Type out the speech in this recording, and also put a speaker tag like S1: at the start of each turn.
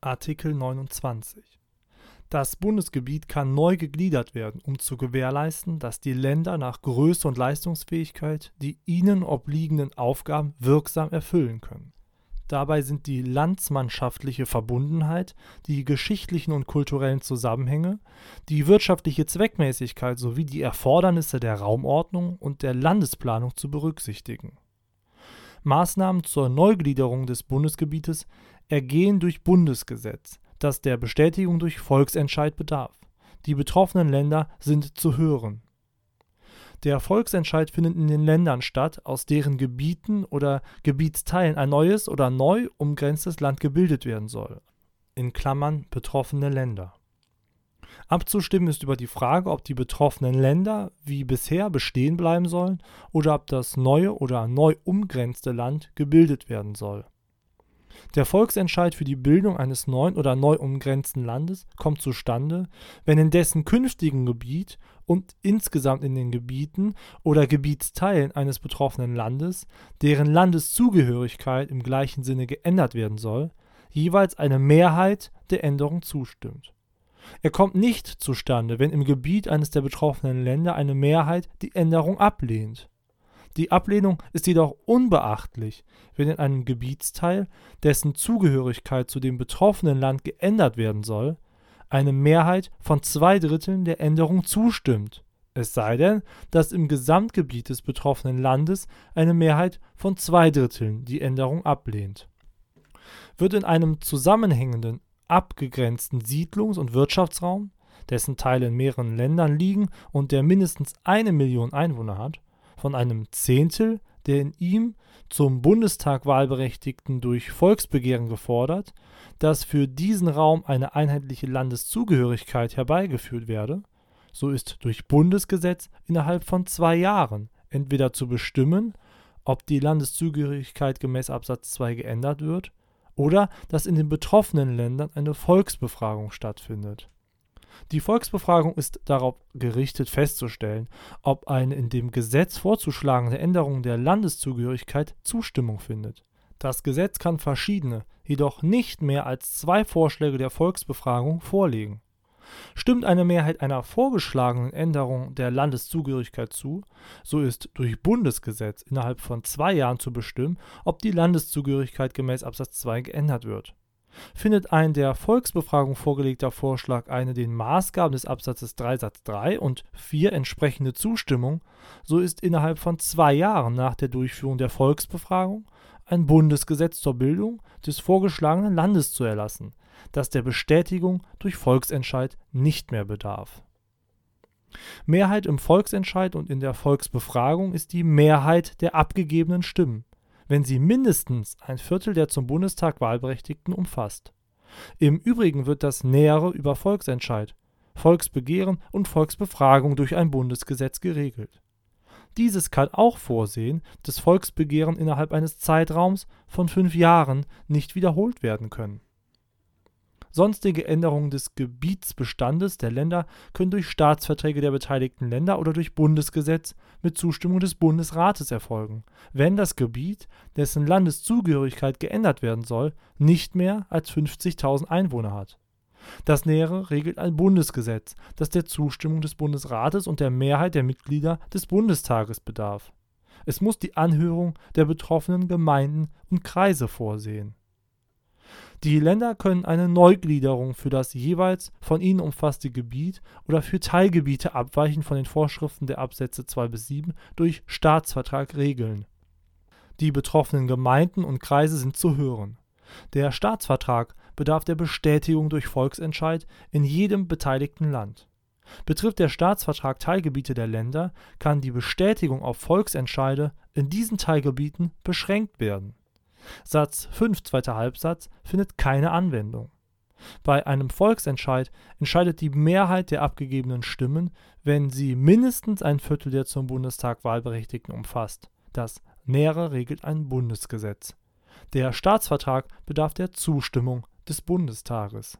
S1: Artikel 29 Das Bundesgebiet kann neu gegliedert werden, um zu gewährleisten, dass die Länder nach Größe und Leistungsfähigkeit die ihnen obliegenden Aufgaben wirksam erfüllen können. Dabei sind die landsmannschaftliche Verbundenheit, die geschichtlichen und kulturellen Zusammenhänge, die wirtschaftliche Zweckmäßigkeit sowie die Erfordernisse der Raumordnung und der Landesplanung zu berücksichtigen. Maßnahmen zur Neugliederung des Bundesgebietes ergehen durch Bundesgesetz, das der Bestätigung durch Volksentscheid bedarf. Die betroffenen Länder sind zu hören der Volksentscheid findet in den Ländern statt, aus deren Gebieten oder Gebietsteilen ein neues oder neu umgrenztes Land gebildet werden soll in Klammern (betroffene Länder). Abzustimmen ist über die Frage, ob die betroffenen Länder wie bisher bestehen bleiben sollen oder ob das neue oder neu umgrenzte Land gebildet werden soll der Volksentscheid für die Bildung eines neuen oder neu umgrenzten Landes kommt zustande, wenn in dessen künftigem Gebiet und insgesamt in den Gebieten oder Gebietsteilen eines betroffenen Landes, deren Landeszugehörigkeit im gleichen Sinne geändert werden soll, jeweils eine Mehrheit der Änderung zustimmt. Er kommt nicht zustande, wenn im Gebiet eines der betroffenen Länder eine Mehrheit die Änderung ablehnt die Ablehnung ist jedoch unbeachtlich, wenn in einem Gebietsteil, dessen Zugehörigkeit zu dem betroffenen Land geändert werden soll, eine Mehrheit von zwei Dritteln der Änderung zustimmt, es sei denn, dass im Gesamtgebiet des betroffenen Landes eine Mehrheit von zwei Dritteln die Änderung ablehnt. Wird in einem zusammenhängenden, abgegrenzten Siedlungs- und Wirtschaftsraum, dessen Teile in mehreren Ländern liegen und der mindestens eine Million Einwohner hat, von einem Zehntel der in ihm zum Bundestag Wahlberechtigten durch Volksbegehren gefordert, dass für diesen Raum eine einheitliche Landeszugehörigkeit herbeigeführt werde, so ist durch Bundesgesetz innerhalb von zwei Jahren entweder zu bestimmen, ob die Landeszugehörigkeit gemäß Absatz 2 geändert wird, oder dass in den betroffenen Ländern eine Volksbefragung stattfindet die Volksbefragung ist darauf gerichtet festzustellen, ob eine in dem Gesetz vorzuschlagende Änderung der Landeszugehörigkeit Zustimmung findet. Das Gesetz kann verschiedene, jedoch nicht mehr als zwei Vorschläge der Volksbefragung vorlegen. Stimmt eine Mehrheit einer vorgeschlagenen Änderung der Landeszugehörigkeit zu, so ist durch Bundesgesetz innerhalb von zwei Jahren zu bestimmen, ob die Landeszugehörigkeit gemäß Absatz 2 geändert wird. Findet ein der Volksbefragung vorgelegter Vorschlag eine den Maßgaben des Absatzes 3 Satz 3 und 4 entsprechende Zustimmung, so ist innerhalb von zwei Jahren nach der Durchführung der Volksbefragung ein Bundesgesetz zur Bildung des vorgeschlagenen Landes zu erlassen, das der Bestätigung durch Volksentscheid nicht mehr bedarf. Mehrheit im Volksentscheid und in der Volksbefragung ist die Mehrheit der abgegebenen Stimmen wenn sie mindestens ein Viertel der zum Bundestag Wahlberechtigten umfasst. Im Übrigen wird das Nähere über Volksentscheid, Volksbegehren und Volksbefragung durch ein Bundesgesetz geregelt. Dieses kann auch vorsehen, dass Volksbegehren innerhalb eines Zeitraums von fünf Jahren nicht wiederholt werden können Sonstige Änderungen des Gebietsbestandes der Länder können durch Staatsverträge der beteiligten Länder oder durch Bundesgesetz mit Zustimmung des Bundesrates erfolgen, wenn das Gebiet, dessen Landeszugehörigkeit geändert werden soll, nicht mehr als 50.000 Einwohner hat. Das Nähere regelt ein Bundesgesetz, das der Zustimmung des Bundesrates und der Mehrheit der Mitglieder des Bundestages bedarf. Es muss die Anhörung der betroffenen Gemeinden und Kreise vorsehen die Länder können eine Neugliederung für das jeweils von ihnen umfasste Gebiet oder für Teilgebiete abweichend von den Vorschriften der Absätze 2 bis 7 durch Staatsvertrag regeln. Die betroffenen Gemeinden und Kreise sind zu hören. Der Staatsvertrag bedarf der Bestätigung durch Volksentscheid in jedem beteiligten Land. Betrifft der Staatsvertrag Teilgebiete der Länder, kann die Bestätigung auf Volksentscheide in diesen Teilgebieten beschränkt werden Satz 5 zweiter Halbsatz findet keine Anwendung. Bei einem Volksentscheid entscheidet die Mehrheit der abgegebenen Stimmen, wenn sie mindestens ein Viertel der zum Bundestag Wahlberechtigten umfasst. Das Nähere regelt ein Bundesgesetz. Der Staatsvertrag bedarf der Zustimmung des Bundestages